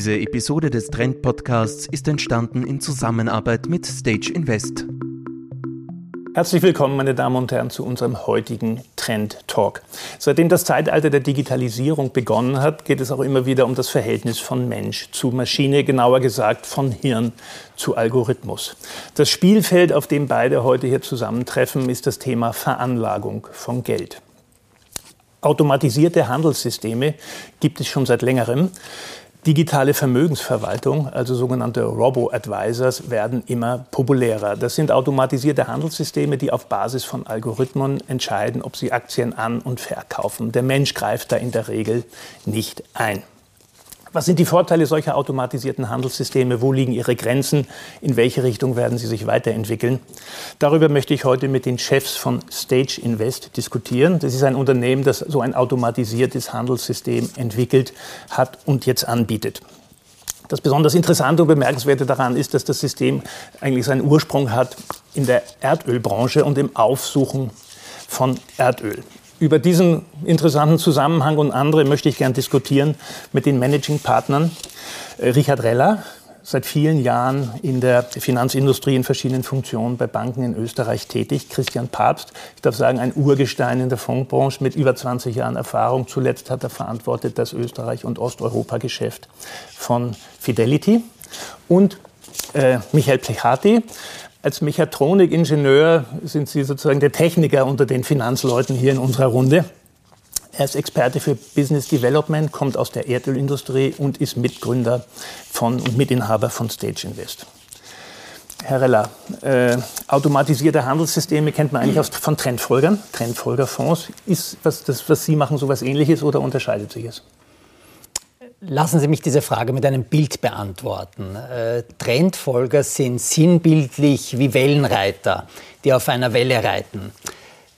Diese Episode des Trend Podcasts ist entstanden in Zusammenarbeit mit Stage Invest. Herzlich willkommen, meine Damen und Herren, zu unserem heutigen Trend Talk. Seitdem das Zeitalter der Digitalisierung begonnen hat, geht es auch immer wieder um das Verhältnis von Mensch zu Maschine, genauer gesagt von Hirn zu Algorithmus. Das Spielfeld, auf dem beide heute hier zusammentreffen, ist das Thema Veranlagung von Geld. Automatisierte Handelssysteme gibt es schon seit längerem. Digitale Vermögensverwaltung, also sogenannte Robo-Advisors, werden immer populärer. Das sind automatisierte Handelssysteme, die auf Basis von Algorithmen entscheiden, ob sie Aktien an- und verkaufen. Der Mensch greift da in der Regel nicht ein. Was sind die Vorteile solcher automatisierten Handelssysteme? Wo liegen ihre Grenzen? In welche Richtung werden sie sich weiterentwickeln? Darüber möchte ich heute mit den Chefs von Stage Invest diskutieren. Das ist ein Unternehmen, das so ein automatisiertes Handelssystem entwickelt hat und jetzt anbietet. Das besonders Interessante und Bemerkenswerte daran ist, dass das System eigentlich seinen Ursprung hat in der Erdölbranche und im Aufsuchen von Erdöl. Über diesen interessanten Zusammenhang und andere möchte ich gern diskutieren mit den Managing Partnern. Äh, Richard Reller, seit vielen Jahren in der Finanzindustrie in verschiedenen Funktionen bei Banken in Österreich tätig. Christian Papst, ich darf sagen, ein Urgestein in der Fondsbranche mit über 20 Jahren Erfahrung. Zuletzt hat er verantwortet das Österreich- und Osteuropa-Geschäft von Fidelity. Und äh, Michael Plechati, als Mechatronikingenieur sind Sie sozusagen der Techniker unter den Finanzleuten hier in unserer Runde. Er ist Experte für Business Development, kommt aus der Erdölindustrie und ist Mitgründer von und Mitinhaber von Stage Invest. Herr Reller, äh, automatisierte Handelssysteme kennt man eigentlich aus, von Trendfolgern, Trendfolgerfonds. Ist was, das, was Sie machen, so etwas Ähnliches oder unterscheidet sich es? Lassen Sie mich diese Frage mit einem Bild beantworten. Äh, Trendfolger sind sinnbildlich wie Wellenreiter, die auf einer Welle reiten.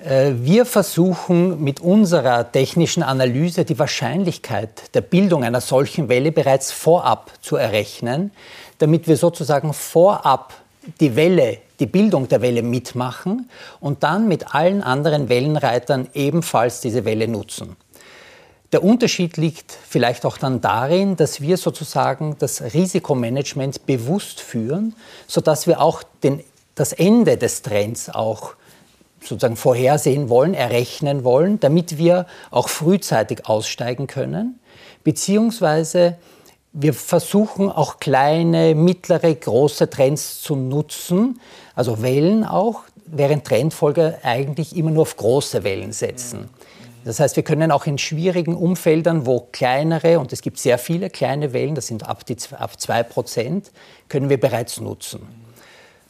Äh, wir versuchen mit unserer technischen Analyse die Wahrscheinlichkeit der Bildung einer solchen Welle bereits vorab zu errechnen, damit wir sozusagen vorab die Welle, die Bildung der Welle mitmachen und dann mit allen anderen Wellenreitern ebenfalls diese Welle nutzen. Der Unterschied liegt vielleicht auch dann darin, dass wir sozusagen das Risikomanagement bewusst führen, sodass wir auch den, das Ende des Trends auch sozusagen vorhersehen wollen, errechnen wollen, damit wir auch frühzeitig aussteigen können, beziehungsweise wir versuchen auch kleine, mittlere, große Trends zu nutzen, also Wellen auch, während Trendfolger eigentlich immer nur auf große Wellen setzen. Das heißt, wir können auch in schwierigen Umfeldern, wo kleinere, und es gibt sehr viele kleine Wellen, das sind ab, die, ab 2 Prozent, können wir bereits nutzen.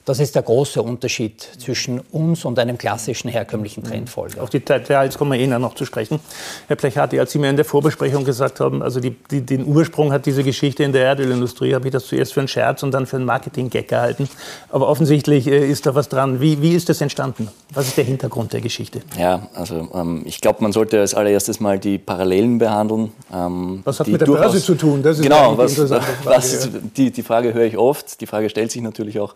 Das ist der große Unterschied zwischen uns und einem klassischen herkömmlichen Trendfolger. Auf die Details kommen wir eh noch zu sprechen. Herr Plechati, als Sie mir in der Vorbesprechung gesagt haben, also die, die, den Ursprung hat diese Geschichte in der Erdölindustrie, habe ich das zuerst für einen Scherz und dann für einen Marketing-Gag gehalten. Aber offensichtlich äh, ist da was dran. Wie, wie ist das entstanden? Was ist der Hintergrund der Geschichte? Ja, also ähm, ich glaube, man sollte als allererstes mal die Parallelen behandeln. Ähm, was hat mit der Börse zu tun? Das ist genau, was, Frage, was, die, die Frage höre ich oft. Die Frage stellt sich natürlich auch.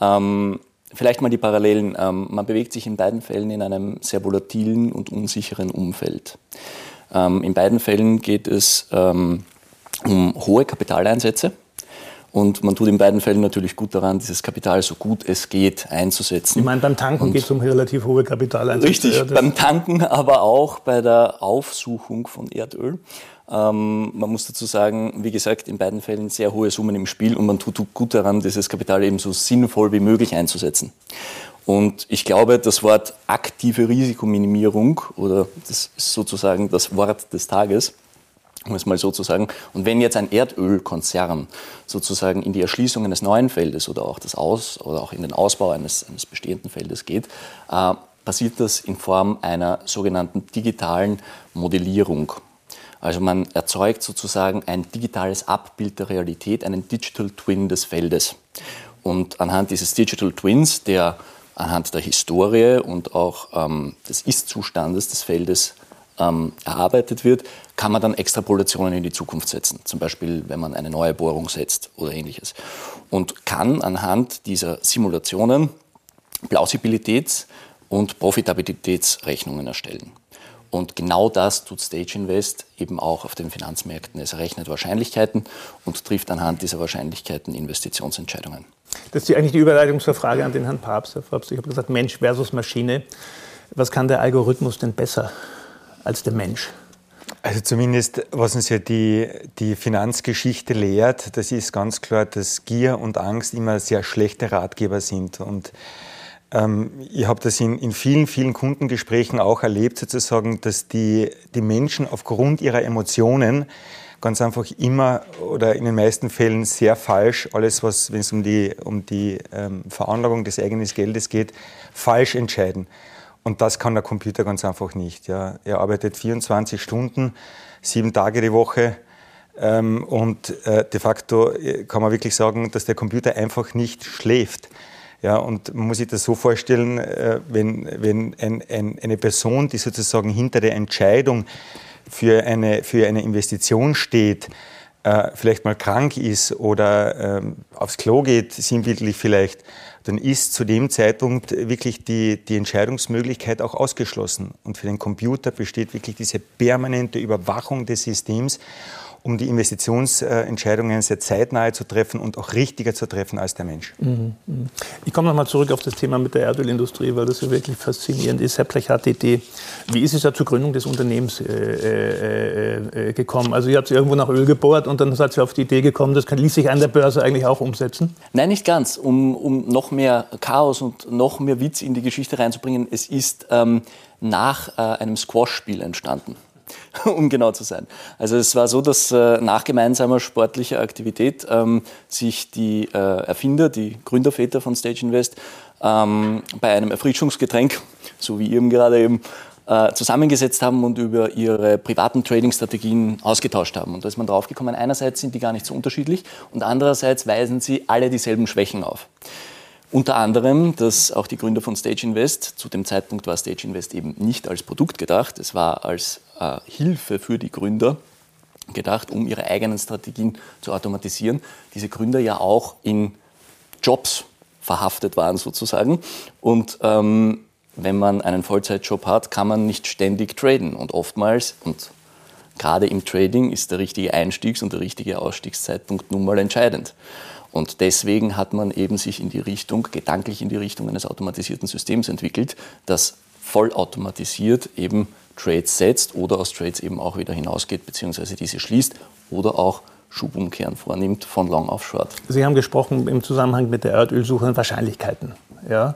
Ähm, vielleicht mal die Parallelen. Ähm, man bewegt sich in beiden Fällen in einem sehr volatilen und unsicheren Umfeld. Ähm, in beiden Fällen geht es ähm, um hohe Kapitaleinsätze. Und man tut in beiden Fällen natürlich gut daran, dieses Kapital so gut es geht einzusetzen. Ich meine, beim Tanken geht es um relativ hohe Kapitaleinsätze. Richtig, ja, beim Tanken, aber auch bei der Aufsuchung von Erdöl. Ähm, man muss dazu sagen, wie gesagt, in beiden Fällen sehr hohe Summen im Spiel und man tut gut daran, dieses Kapital eben so sinnvoll wie möglich einzusetzen. Und ich glaube, das Wort aktive Risikominimierung oder das ist sozusagen das Wort des Tages, um es mal so zu sagen. Und wenn jetzt ein Erdölkonzern sozusagen in die Erschließung eines neuen Feldes oder auch das Aus oder auch in den Ausbau eines, eines bestehenden Feldes geht, äh, passiert das in Form einer sogenannten digitalen Modellierung. Also man erzeugt sozusagen ein digitales Abbild der Realität, einen Digital Twin des Feldes. Und anhand dieses Digital Twins, der anhand der Historie und auch ähm, des Ist-Zustandes des Feldes ähm, erarbeitet wird, kann man dann Extrapolationen in die Zukunft setzen. Zum Beispiel, wenn man eine neue Bohrung setzt oder ähnliches. Und kann anhand dieser Simulationen Plausibilitäts- und Profitabilitätsrechnungen erstellen. Und genau das tut Stage Invest eben auch auf den Finanzmärkten. Es errechnet Wahrscheinlichkeiten und trifft anhand dieser Wahrscheinlichkeiten Investitionsentscheidungen. Das ist eigentlich die Überleitung zur Frage an den Herrn Papst. Herr Papst, ich habe gesagt, Mensch versus Maschine. Was kann der Algorithmus denn besser als der Mensch? Also zumindest, was uns ja die, die Finanzgeschichte lehrt, das ist ganz klar, dass Gier und Angst immer sehr schlechte Ratgeber sind. Und ähm, ich habe das in, in vielen, vielen Kundengesprächen auch erlebt, sozusagen, dass die, die Menschen aufgrund ihrer Emotionen ganz einfach immer oder in den meisten Fällen sehr falsch, alles was, wenn es um die, um die ähm, Veranlagung des eigenen Geldes geht, falsch entscheiden. Und das kann der Computer ganz einfach nicht. Ja. Er arbeitet 24 Stunden, sieben Tage die Woche. Ähm, und äh, de facto äh, kann man wirklich sagen, dass der Computer einfach nicht schläft. Ja, und man muss sich das so vorstellen, äh, wenn, wenn ein, ein, eine Person, die sozusagen hinter der Entscheidung für eine, für eine Investition steht, äh, vielleicht mal krank ist oder ähm, aufs Klo geht, sinnbildlich vielleicht, dann ist zu dem Zeitpunkt wirklich die, die Entscheidungsmöglichkeit auch ausgeschlossen. Und für den Computer besteht wirklich diese permanente Überwachung des Systems um die Investitionsentscheidungen sehr zeitnah zu treffen und auch richtiger zu treffen als der Mensch. Mhm, mhm. Ich komme nochmal zurück auf das Thema mit der Erdölindustrie, weil das ja wirklich faszinierend ist. Herr Plechat-DT, wie ist es ja zur Gründung des Unternehmens äh, äh, äh, gekommen? Also ihr habt irgendwo nach Öl gebohrt und dann seid ihr auf die Idee gekommen, das kann, ließ sich an der Börse eigentlich auch umsetzen? Nein, nicht ganz. Um, um noch mehr Chaos und noch mehr Witz in die Geschichte reinzubringen, es ist ähm, nach äh, einem Squash-Spiel entstanden. um genau zu sein. Also es war so, dass äh, nach gemeinsamer sportlicher Aktivität ähm, sich die äh, Erfinder, die Gründerväter von Stage Invest, ähm, bei einem Erfrischungsgetränk, so wie ihr gerade eben, äh, zusammengesetzt haben und über ihre privaten Trading-Strategien ausgetauscht haben. Und da ist man draufgekommen, einerseits sind die gar nicht so unterschiedlich und andererseits weisen sie alle dieselben Schwächen auf. Unter anderem, dass auch die Gründer von Stage Invest, zu dem Zeitpunkt war Stage Invest eben nicht als Produkt gedacht, es war als äh, Hilfe für die Gründer gedacht, um ihre eigenen Strategien zu automatisieren. Diese Gründer ja auch in Jobs verhaftet waren sozusagen. Und ähm, wenn man einen Vollzeitjob hat, kann man nicht ständig traden. Und oftmals, und gerade im Trading, ist der richtige Einstiegs- und der richtige Ausstiegszeitpunkt nun mal entscheidend. Und deswegen hat man eben sich in die Richtung, gedanklich in die Richtung eines automatisierten Systems entwickelt, das vollautomatisiert eben Trades setzt oder aus Trades eben auch wieder hinausgeht, beziehungsweise diese schließt oder auch Schubumkehren vornimmt von Long auf Short. Sie haben gesprochen im Zusammenhang mit der Erdölsuche Wahrscheinlichkeiten. Ja?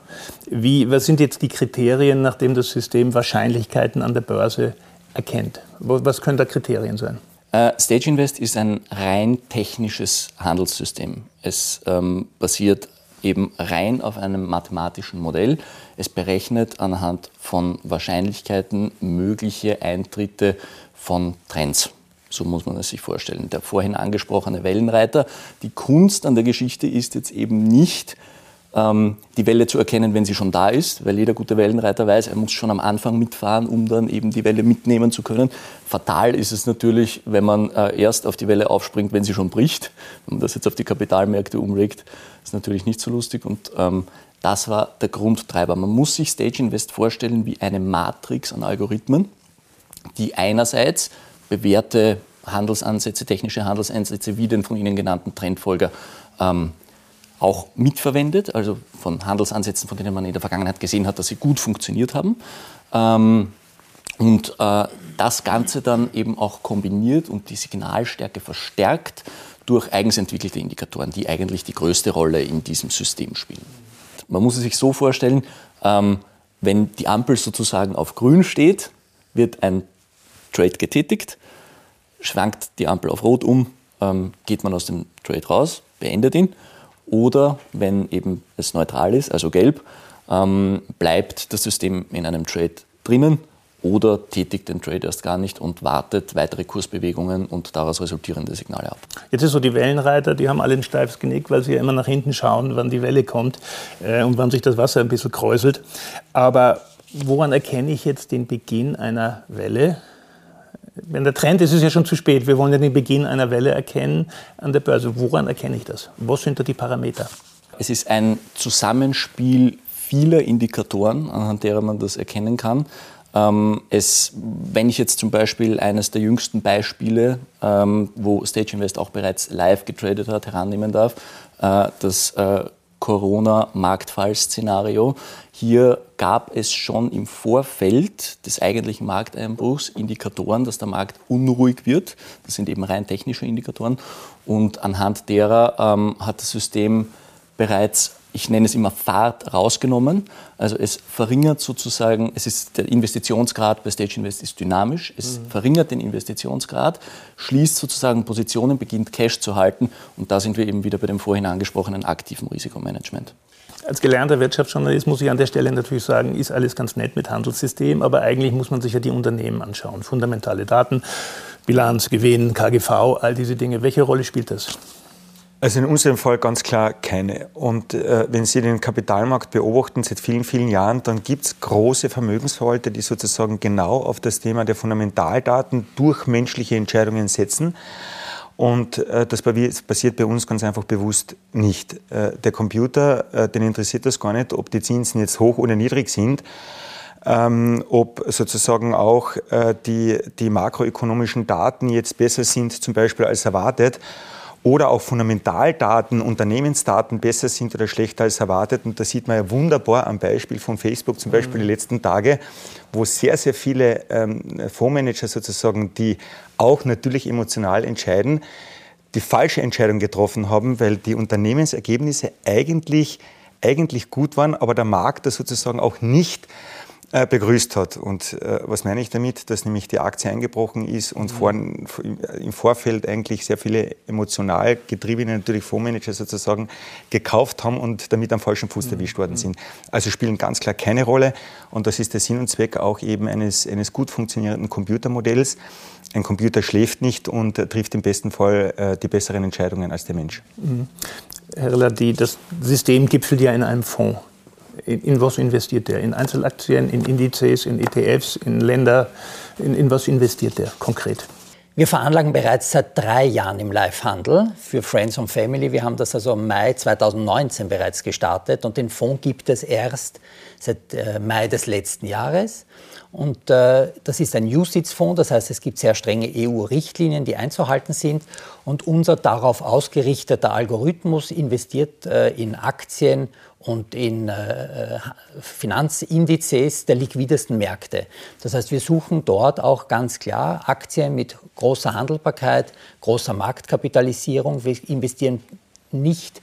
Wie, was sind jetzt die Kriterien, nachdem das System Wahrscheinlichkeiten an der Börse erkennt? Was können da Kriterien sein? Uh, Stage Invest ist ein rein technisches Handelssystem. Es ähm, basiert eben rein auf einem mathematischen Modell. Es berechnet anhand von Wahrscheinlichkeiten mögliche Eintritte von Trends. So muss man es sich vorstellen. Der vorhin angesprochene Wellenreiter. Die Kunst an der Geschichte ist jetzt eben nicht, die Welle zu erkennen, wenn sie schon da ist, weil jeder gute Wellenreiter weiß, er muss schon am Anfang mitfahren, um dann eben die Welle mitnehmen zu können. Fatal ist es natürlich, wenn man äh, erst auf die Welle aufspringt, wenn sie schon bricht. Wenn man das jetzt auf die Kapitalmärkte umlegt, ist natürlich nicht so lustig und ähm, das war der Grundtreiber. Man muss sich Stage Invest vorstellen wie eine Matrix an Algorithmen, die einerseits bewährte Handelsansätze, technische Handelsansätze wie den von Ihnen genannten Trendfolger ähm, auch mitverwendet, also von Handelsansätzen, von denen man in der Vergangenheit gesehen hat, dass sie gut funktioniert haben. Ähm, und äh, das Ganze dann eben auch kombiniert und die Signalstärke verstärkt durch eigens entwickelte Indikatoren, die eigentlich die größte Rolle in diesem System spielen. Man muss es sich so vorstellen, ähm, wenn die Ampel sozusagen auf grün steht, wird ein Trade getätigt, schwankt die Ampel auf rot um, ähm, geht man aus dem Trade raus, beendet ihn oder wenn eben es neutral ist, also gelb, ähm, bleibt das System in einem Trade drinnen oder tätigt den Trade erst gar nicht und wartet weitere Kursbewegungen und daraus resultierende Signale ab. Jetzt ist so, die Wellenreiter, die haben alle ein steifes Genick, weil sie ja immer nach hinten schauen, wann die Welle kommt äh, und wann sich das Wasser ein bisschen kräuselt. Aber woran erkenne ich jetzt den Beginn einer Welle? Wenn der Trend ist, ist es ja schon zu spät. Wir wollen ja den Beginn einer Welle erkennen an der Börse. Woran erkenne ich das? Was sind da die Parameter? Es ist ein Zusammenspiel vieler Indikatoren, anhand derer man das erkennen kann. Ähm, es, wenn ich jetzt zum Beispiel eines der jüngsten Beispiele, ähm, wo Stage Invest auch bereits live getradet hat, herannehmen darf, äh, das äh, Corona-Marktfall-Szenario. Hier gab es schon im Vorfeld des eigentlichen Markteinbruchs Indikatoren, dass der Markt unruhig wird. Das sind eben rein technische Indikatoren. Und anhand derer ähm, hat das System bereits ich nenne es immer Fahrt rausgenommen. Also es verringert sozusagen, es ist der Investitionsgrad bei Stage Invest ist dynamisch, es mhm. verringert den Investitionsgrad, schließt sozusagen Positionen, beginnt Cash zu halten und da sind wir eben wieder bei dem vorhin angesprochenen aktiven Risikomanagement. Als gelernter Wirtschaftsjournalist muss ich an der Stelle natürlich sagen, ist alles ganz nett mit Handelssystem, aber eigentlich muss man sich ja die Unternehmen anschauen. Fundamentale Daten, Bilanz, Gewinn, KGV, all diese Dinge. Welche Rolle spielt das? Also in unserem Fall ganz klar keine. Und äh, wenn Sie den Kapitalmarkt beobachten seit vielen, vielen Jahren, dann gibt es große Vermögensverwalter, die sozusagen genau auf das Thema der Fundamentaldaten durch menschliche Entscheidungen setzen. Und äh, das passiert bei uns ganz einfach bewusst nicht. Äh, der Computer, äh, den interessiert das gar nicht, ob die Zinsen jetzt hoch oder niedrig sind. Ähm, ob sozusagen auch äh, die, die makroökonomischen Daten jetzt besser sind, zum Beispiel als erwartet oder auch Fundamentaldaten, Unternehmensdaten besser sind oder schlechter als erwartet. Und da sieht man ja wunderbar am Beispiel von Facebook zum Beispiel mhm. die letzten Tage, wo sehr, sehr viele ähm, Fondsmanager sozusagen, die auch natürlich emotional entscheiden, die falsche Entscheidung getroffen haben, weil die Unternehmensergebnisse eigentlich, eigentlich gut waren, aber der Markt das sozusagen auch nicht begrüßt hat. Und äh, was meine ich damit? Dass nämlich die Aktie eingebrochen ist und vor, im Vorfeld eigentlich sehr viele emotional getriebene natürlich Fondsmanager sozusagen gekauft haben und damit am falschen Fuß erwischt worden mhm. sind. Also spielen ganz klar keine Rolle und das ist der Sinn und Zweck auch eben eines, eines gut funktionierenden Computermodells. Ein Computer schläft nicht und trifft im besten Fall äh, die besseren Entscheidungen als der Mensch. Mhm. Herr Relati, das System gipfelt ja in einem Fonds in, in, was investiert der? In Einzelaktien, in Indizes, in ETFs, in Länder? In, in was investiert der konkret? Wir veranlagen bereits seit drei Jahren im Live-Handel für Friends and Family. Wir haben das also im Mai 2019 bereits gestartet und den Fonds gibt es erst seit äh, Mai des letzten Jahres. Und äh, das ist ein USITS-Fonds, das heißt, es gibt sehr strenge EU-Richtlinien, die einzuhalten sind. Und unser darauf ausgerichteter Algorithmus investiert äh, in Aktien und in äh, Finanzindizes der liquidesten Märkte. Das heißt, wir suchen dort auch ganz klar Aktien mit großer Handelbarkeit, großer Marktkapitalisierung. Wir investieren nicht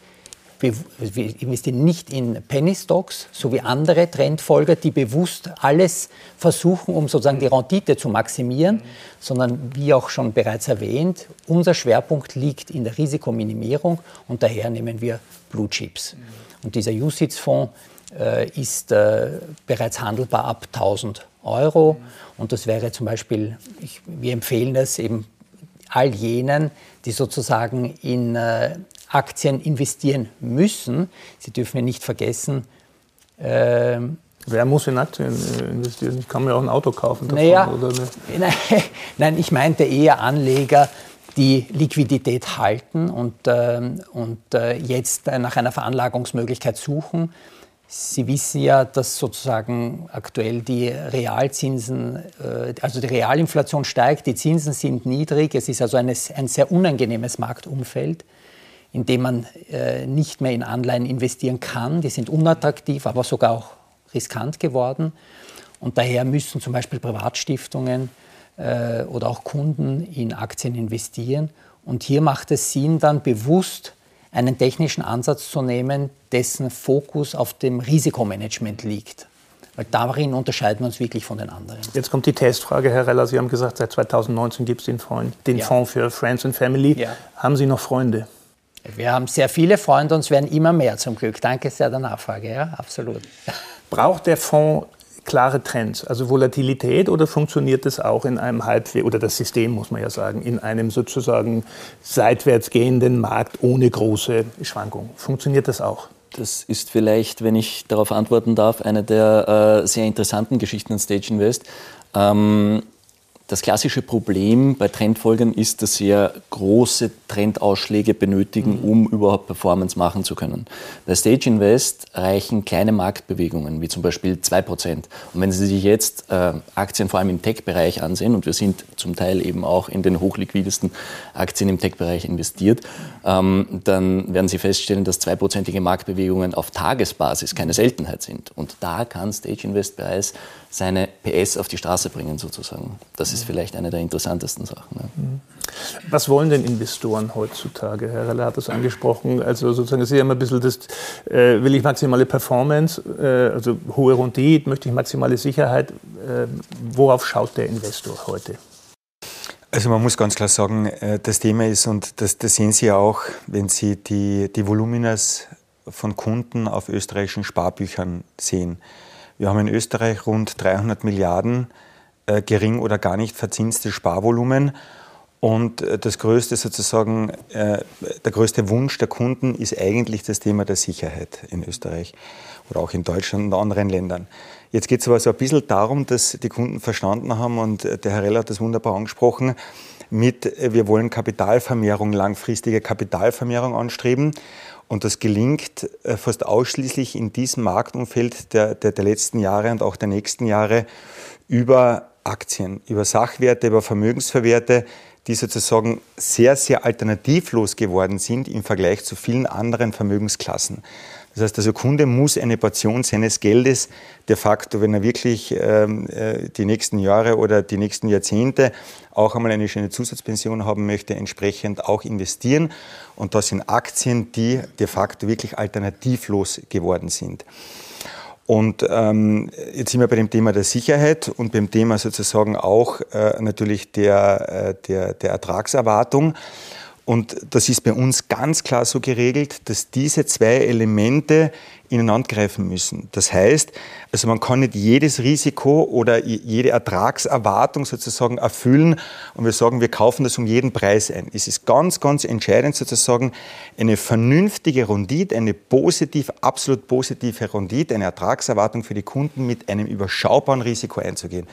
wir investieren nicht in Penny Stocks, so wie andere Trendfolger, die bewusst alles versuchen, um sozusagen die Rendite zu maximieren, sondern wie auch schon bereits erwähnt, unser Schwerpunkt liegt in der Risikominimierung und daher nehmen wir Blue Chips. Und dieser USITS-Fonds äh, ist äh, bereits handelbar ab 1000 Euro. Und das wäre zum Beispiel, ich, wir empfehlen es eben all jenen, die sozusagen in äh, Aktien investieren müssen. Sie dürfen ja nicht vergessen, äh, Wer muss in Aktien äh, investieren? Ich kann mir auch ein Auto kaufen. Davon, naja, nein, nein, ich meinte eher Anleger, die Liquidität halten und, ähm, und äh, jetzt nach einer Veranlagungsmöglichkeit suchen. Sie wissen ja, dass sozusagen aktuell die Realzinsen, äh, also die Realinflation steigt, die Zinsen sind niedrig. Es ist also ein sehr unangenehmes Marktumfeld, in dem man äh, nicht mehr in Anleihen investieren kann. Die sind unattraktiv, aber sogar auch riskant geworden. Und daher müssen zum Beispiel Privatstiftungen äh, oder auch Kunden in Aktien investieren. Und hier macht es Sinn, dann bewusst einen technischen Ansatz zu nehmen, dessen Fokus auf dem Risikomanagement liegt. Weil darin unterscheiden wir uns wirklich von den anderen. Jetzt kommt die Testfrage, Herr Reller. Sie haben gesagt, seit 2019 gibt es den, den ja. Fonds für Friends and Family. Ja. Haben Sie noch Freunde? Wir haben sehr viele Freunde und es werden immer mehr zum Glück. Danke sehr der Nachfrage, ja, absolut. Braucht der Fonds klare Trends, also Volatilität oder funktioniert das auch in einem Halbwegs, oder das System muss man ja sagen, in einem sozusagen seitwärts gehenden Markt ohne große Schwankungen? Funktioniert das auch? Das ist vielleicht, wenn ich darauf antworten darf, eine der äh, sehr interessanten Geschichten an Stage Invest. Ähm, das klassische Problem bei Trendfolgern ist, dass sie ja große Trendausschläge benötigen, mhm. um überhaupt Performance machen zu können. Bei Stage Invest reichen kleine Marktbewegungen, wie zum Beispiel 2%. Und wenn Sie sich jetzt äh, Aktien vor allem im Tech-Bereich ansehen, und wir sind zum Teil eben auch in den hochliquidesten Aktien im Tech-Bereich investiert, ähm, dann werden Sie feststellen, dass zweiprozentige Marktbewegungen auf Tagesbasis keine Seltenheit sind. Und da kann Stage Invest bereits seine PS auf die Straße bringen, sozusagen. Das ist vielleicht eine der interessantesten Sachen. Ja. Mhm. Was wollen denn Investoren heutzutage? Herr Reller hat das angesprochen. Also sozusagen, Sie haben ein bisschen das, äh, will ich maximale Performance, äh, also hohe Rendite, möchte ich maximale Sicherheit. Äh, worauf schaut der Investor heute? Also man muss ganz klar sagen, äh, das Thema ist, und das, das sehen Sie ja auch, wenn Sie die, die Voluminas von Kunden auf österreichischen Sparbüchern sehen. Wir haben in Österreich rund 300 Milliarden äh, gering oder gar nicht verzinste Sparvolumen. Und äh, das größte sozusagen, äh, der größte Wunsch der Kunden ist eigentlich das Thema der Sicherheit in Österreich oder auch in Deutschland und anderen Ländern. Jetzt geht es aber so ein bisschen darum, dass die Kunden verstanden haben, und äh, der Herr Reller hat das wunderbar angesprochen, mit, äh, wir wollen Kapitalvermehrung, langfristige Kapitalvermehrung anstreben. Und das gelingt äh, fast ausschließlich in diesem Marktumfeld der, der, der letzten Jahre und auch der nächsten Jahre über Aktien, über Sachwerte, über Vermögensverwerte, die sozusagen sehr, sehr alternativlos geworden sind im Vergleich zu vielen anderen Vermögensklassen. Das heißt, also, der Kunde muss eine Portion seines Geldes de facto, wenn er wirklich ähm, äh, die nächsten Jahre oder die nächsten Jahrzehnte auch einmal eine schöne Zusatzpension haben möchte, entsprechend auch investieren. Und das sind Aktien, die de facto wirklich alternativlos geworden sind. Und ähm, jetzt sind wir bei dem Thema der Sicherheit und beim Thema sozusagen auch äh, natürlich der, äh, der, der Ertragserwartung. Und das ist bei uns ganz klar so geregelt, dass diese zwei Elemente ineinander greifen müssen. Das heißt, also man kann nicht jedes Risiko oder jede Ertragserwartung sozusagen erfüllen und wir sagen, wir kaufen das um jeden Preis ein. Es ist ganz, ganz entscheidend sozusagen eine vernünftige Rendite, eine positiv, absolut positive Rendite, eine Ertragserwartung für die Kunden mit einem überschaubaren Risiko einzugehen.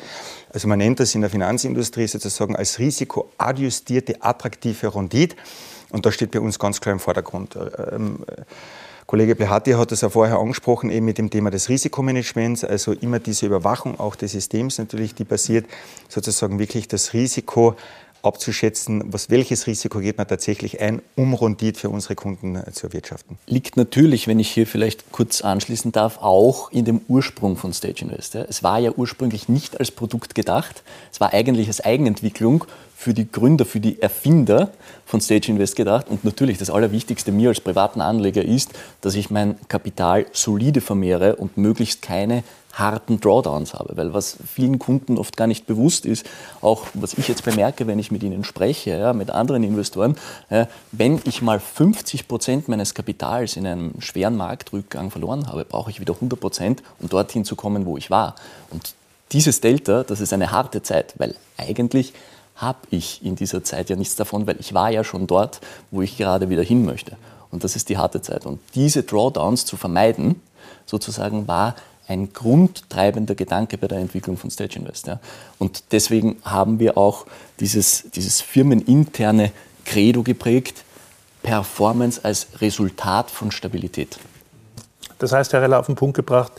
Also man nennt das in der Finanzindustrie sozusagen als risikoadjustierte, attraktive Rendite. Und das steht bei uns ganz klar im Vordergrund. Kollege Plehati hat das ja vorher angesprochen, eben mit dem Thema des Risikomanagements, also immer diese Überwachung auch des Systems natürlich, die passiert, sozusagen wirklich das Risiko abzuschätzen, was, welches Risiko geht man tatsächlich ein, um Rendite für unsere Kunden äh, zu erwirtschaften. Liegt natürlich, wenn ich hier vielleicht kurz anschließen darf, auch in dem Ursprung von Stage Invest. Es war ja ursprünglich nicht als Produkt gedacht, es war eigentlich als Eigenentwicklung für die Gründer, für die Erfinder von Stage Invest gedacht. Und natürlich das Allerwichtigste mir als privaten Anleger ist, dass ich mein Kapital solide vermehre und möglichst keine harten Drawdowns habe. Weil was vielen Kunden oft gar nicht bewusst ist, auch was ich jetzt bemerke, wenn ich mit ihnen spreche, ja, mit anderen Investoren, ja, wenn ich mal 50 Prozent meines Kapitals in einem schweren Marktrückgang verloren habe, brauche ich wieder 100 Prozent, um dorthin zu kommen, wo ich war. Und dieses Delta, das ist eine harte Zeit, weil eigentlich habe ich in dieser Zeit ja nichts davon, weil ich war ja schon dort, wo ich gerade wieder hin möchte. Und das ist die harte Zeit. Und diese Drawdowns zu vermeiden, sozusagen, war ein grundtreibender Gedanke bei der Entwicklung von Stage Invest. Ja. Und deswegen haben wir auch dieses, dieses firmeninterne Credo geprägt, Performance als Resultat von Stabilität. Das heißt, Herr Reller, auf den Punkt gebracht,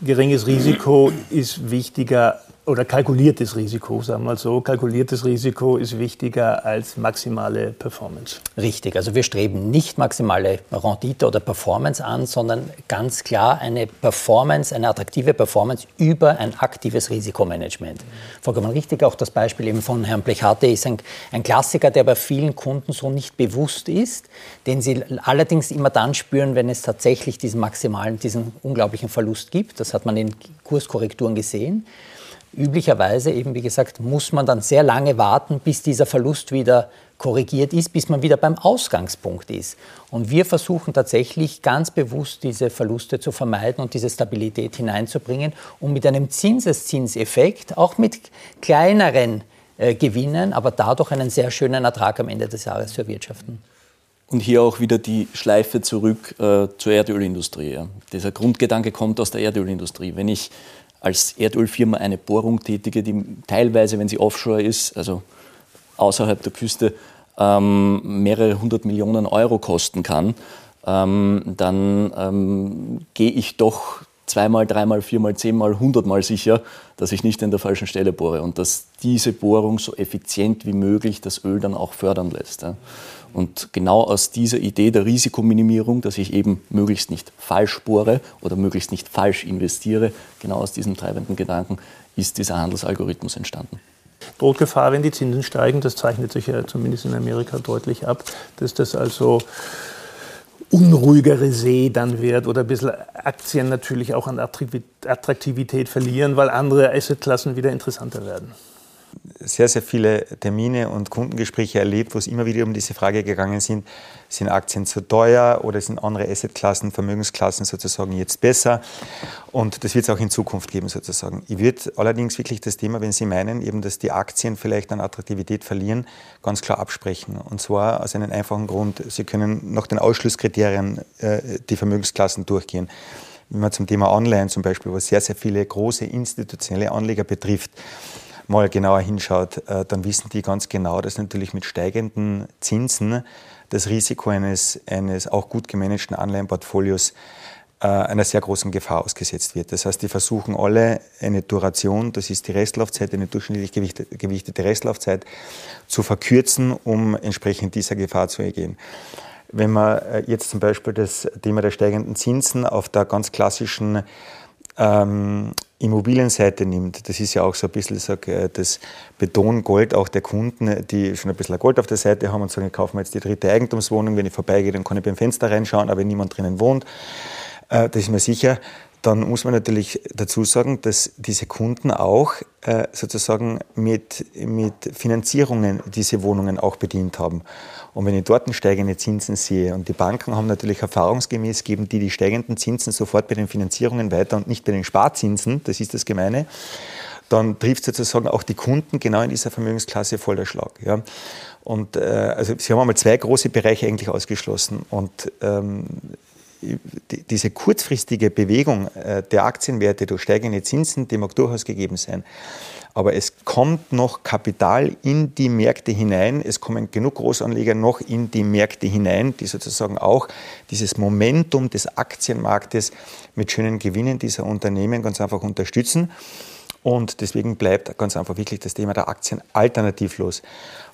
geringes Risiko ist wichtiger oder kalkuliertes Risiko, sagen wir mal so. Kalkuliertes Risiko ist wichtiger als maximale Performance. Richtig, also wir streben nicht maximale Rendite oder Performance an, sondern ganz klar eine Performance, eine attraktive Performance über ein aktives Risikomanagement. Vollkommen richtig, auch das Beispiel eben von Herrn Blecharte ist ein, ein Klassiker, der bei vielen Kunden so nicht bewusst ist, den sie allerdings immer dann spüren, wenn es tatsächlich diesen maximalen, diesen unglaublichen Verlust gibt. Das hat man in Kurskorrekturen gesehen. Üblicherweise eben, wie gesagt, muss man dann sehr lange warten, bis dieser Verlust wieder korrigiert ist, bis man wieder beim Ausgangspunkt ist. Und wir versuchen tatsächlich ganz bewusst diese Verluste zu vermeiden und diese Stabilität hineinzubringen, um mit einem Zinseszinseffekt, auch mit kleineren äh, Gewinnen, aber dadurch einen sehr schönen Ertrag am Ende des Jahres zu erwirtschaften. Und hier auch wieder die Schleife zurück äh, zur Erdölindustrie. Ja. Dieser Grundgedanke kommt aus der Erdölindustrie. Wenn ich als Erdölfirma eine Bohrung tätige, die teilweise, wenn sie offshore ist, also außerhalb der Küste, ähm, mehrere hundert Millionen Euro kosten kann, ähm, dann ähm, gehe ich doch zweimal, dreimal, viermal, zehnmal, hundertmal sicher, dass ich nicht an der falschen Stelle bohre und dass diese Bohrung so effizient wie möglich das Öl dann auch fördern lässt. Ja. Und genau aus dieser Idee der Risikominimierung, dass ich eben möglichst nicht falsch bohre oder möglichst nicht falsch investiere, genau aus diesem treibenden Gedanken ist dieser Handelsalgorithmus entstanden. Droht Gefahr, wenn die Zinsen steigen, das zeichnet sich ja zumindest in Amerika deutlich ab, dass das also unruhigere See dann wird oder ein bisschen Aktien natürlich auch an Attraktivität verlieren, weil andere Assetklassen wieder interessanter werden sehr, sehr viele Termine und Kundengespräche erlebt, wo es immer wieder um diese Frage gegangen sind, sind Aktien zu teuer oder sind andere Assetklassen, Vermögensklassen sozusagen jetzt besser? Und das wird es auch in Zukunft geben sozusagen. Ich würde allerdings wirklich das Thema, wenn Sie meinen, eben, dass die Aktien vielleicht an Attraktivität verlieren, ganz klar absprechen. Und zwar aus einem einfachen Grund. Sie können nach den Ausschlusskriterien äh, die Vermögensklassen durchgehen wenn man zum Thema Online zum Beispiel, was sehr, sehr viele große institutionelle Anleger betrifft, mal genauer hinschaut, äh, dann wissen die ganz genau, dass natürlich mit steigenden Zinsen das Risiko eines, eines auch gut gemanagten Anleihenportfolios äh, einer sehr großen Gefahr ausgesetzt wird. Das heißt, die versuchen alle eine Duration, das ist die Restlaufzeit, eine durchschnittlich gewichtete Restlaufzeit, zu verkürzen, um entsprechend dieser Gefahr zu ergehen. Wenn man äh, jetzt zum Beispiel das Thema der steigenden Zinsen auf der ganz klassischen ähm, Immobilienseite nimmt, das ist ja auch so ein bisschen sag, äh, das Betongold auch der Kunden, die schon ein bisschen Gold auf der Seite haben und sagen, ich kaufe mir jetzt die dritte Eigentumswohnung, wenn ich vorbeigehe, dann kann ich beim Fenster reinschauen, aber niemand drinnen wohnt, äh, das ist mir sicher. Dann muss man natürlich dazu sagen, dass diese Kunden auch äh, sozusagen mit, mit Finanzierungen diese Wohnungen auch bedient haben. Und wenn ich dort steigende Zinsen sehe, und die Banken haben natürlich erfahrungsgemäß geben die die steigenden Zinsen sofort bei den Finanzierungen weiter und nicht bei den Sparzinsen, das ist das Gemeine, dann trifft sozusagen auch die Kunden genau in dieser Vermögensklasse voll der Schlag. Ja. Und äh, also Sie haben einmal zwei große Bereiche eigentlich ausgeschlossen. Und ähm, diese kurzfristige Bewegung äh, der Aktienwerte durch steigende Zinsen, die mag durchaus gegeben sein. Aber es kommt noch Kapital in die Märkte hinein. Es kommen genug Großanleger noch in die Märkte hinein, die sozusagen auch dieses Momentum des Aktienmarktes mit schönen Gewinnen dieser Unternehmen ganz einfach unterstützen. Und deswegen bleibt ganz einfach wirklich das Thema der Aktien alternativlos.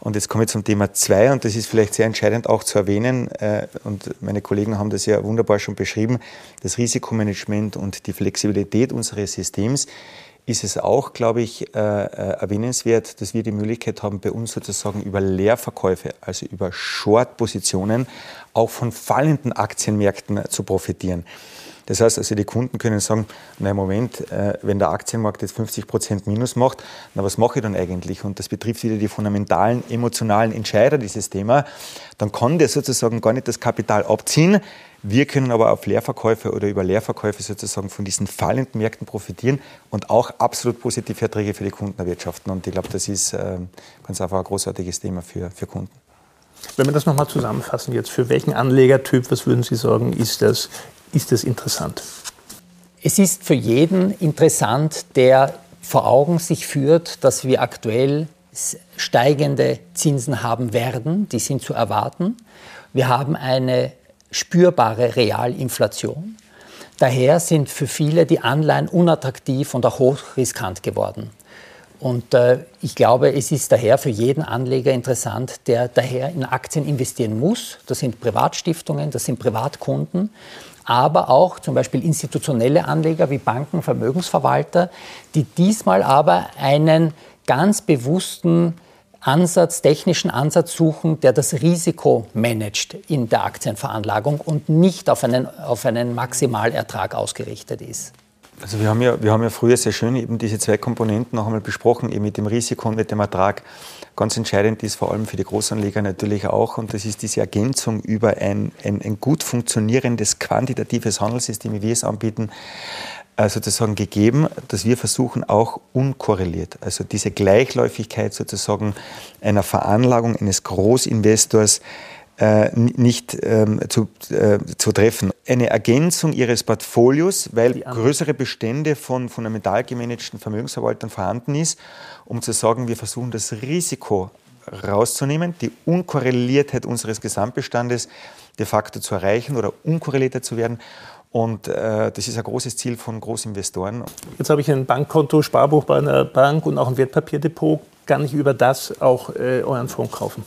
Und jetzt komme ich zum Thema 2 und das ist vielleicht sehr entscheidend auch zu erwähnen. Äh, und meine Kollegen haben das ja wunderbar schon beschrieben. Das Risikomanagement und die Flexibilität unseres Systems ist es auch, glaube ich, äh, äh, erwähnenswert, dass wir die Möglichkeit haben, bei uns sozusagen über Leerverkäufe, also über Short-Positionen, auch von fallenden Aktienmärkten zu profitieren. Das heißt also, die Kunden können sagen, na Moment, äh, wenn der Aktienmarkt jetzt 50 Prozent Minus macht, na was mache ich dann eigentlich? Und das betrifft wieder die fundamentalen, emotionalen Entscheider dieses Thema. Dann kann der sozusagen gar nicht das Kapital abziehen. Wir können aber auf Leerverkäufe oder über Leerverkäufe sozusagen von diesen fallenden Märkten profitieren und auch absolut positive Erträge für die Kunden erwirtschaften. Und ich glaube, das ist äh, ganz einfach ein großartiges Thema für, für Kunden. Wenn wir das nochmal zusammenfassen jetzt, für welchen Anlegertyp, was würden Sie sagen, ist das ist es interessant? Es ist für jeden interessant, der vor Augen sich führt, dass wir aktuell steigende Zinsen haben werden. Die sind zu erwarten. Wir haben eine spürbare Realinflation. Daher sind für viele die Anleihen unattraktiv und auch hochriskant geworden. Und äh, ich glaube, es ist daher für jeden Anleger interessant, der daher in Aktien investieren muss. Das sind Privatstiftungen, das sind Privatkunden aber auch zum Beispiel institutionelle Anleger wie Banken, Vermögensverwalter, die diesmal aber einen ganz bewussten Ansatz, technischen Ansatz suchen, der das Risiko managt in der Aktienveranlagung und nicht auf einen, auf einen Maximalertrag ausgerichtet ist. Also wir haben, ja, wir haben ja früher sehr schön eben diese zwei Komponenten noch einmal besprochen, eben mit dem Risiko und mit dem Ertrag. Ganz entscheidend ist vor allem für die Großanleger natürlich auch, und das ist diese Ergänzung über ein, ein, ein gut funktionierendes quantitatives Handelssystem, wie wir es anbieten, äh, sozusagen gegeben, dass wir versuchen auch unkorreliert, also diese Gleichläufigkeit sozusagen einer Veranlagung eines Großinvestors nicht ähm, zu, äh, zu treffen. Eine Ergänzung ihres Portfolios, weil größere Bestände von fundamental gemanagten Vermögensverwaltern vorhanden ist, um zu sagen, wir versuchen das Risiko rauszunehmen, die Unkorreliertheit unseres Gesamtbestandes de facto zu erreichen oder unkorrelierter zu werden. Und äh, das ist ein großes Ziel von Großinvestoren. Jetzt habe ich ein Bankkonto, Sparbuch bei einer Bank und auch ein Wertpapierdepot. Kann ich über das auch äh, euren Fonds kaufen?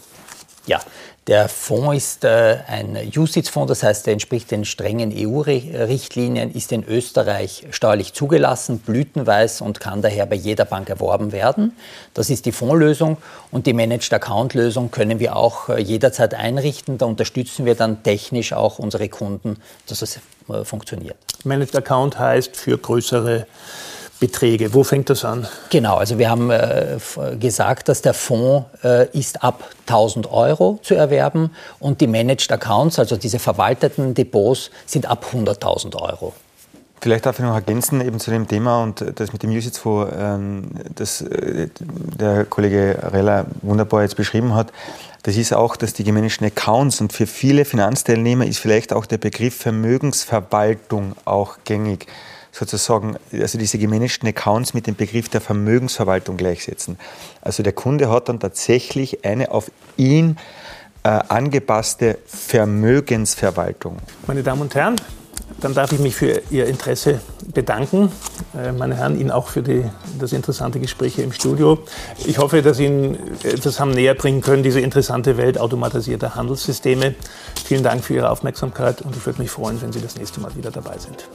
Ja, der Fonds ist äh, ein USITS-Fonds, das heißt, er entspricht den strengen EU-Richtlinien, ist in Österreich steuerlich zugelassen, blütenweiß und kann daher bei jeder Bank erworben werden. Das ist die Fondslösung und die Managed Account-Lösung können wir auch äh, jederzeit einrichten. Da unterstützen wir dann technisch auch unsere Kunden, dass es äh, funktioniert. Managed Account heißt für größere Beträge. Wo fängt das an? Genau, also wir haben äh, gesagt, dass der Fonds äh, ist ab 1000 Euro zu erwerben und die Managed Accounts, also diese verwalteten Depots, sind ab 100.000 Euro. Vielleicht darf ich noch ergänzen eben zu dem Thema und das mit dem USITS-Fonds, ähm, das äh, der Kollege Rella wunderbar jetzt beschrieben hat. Das ist auch, dass die gemanagten Accounts und für viele Finanzteilnehmer ist vielleicht auch der Begriff Vermögensverwaltung auch gängig sozusagen, also diese gemanagten Accounts mit dem Begriff der Vermögensverwaltung gleichsetzen. Also der Kunde hat dann tatsächlich eine auf ihn äh, angepasste Vermögensverwaltung. Meine Damen und Herren, dann darf ich mich für Ihr Interesse bedanken. Äh, meine Herren, Ihnen auch für die, das interessante Gespräch hier im Studio. Ich hoffe, dass Ihnen etwas haben näher bringen können, diese interessante Welt automatisierter Handelssysteme. Vielen Dank für Ihre Aufmerksamkeit und ich würde mich freuen, wenn Sie das nächste Mal wieder dabei sind.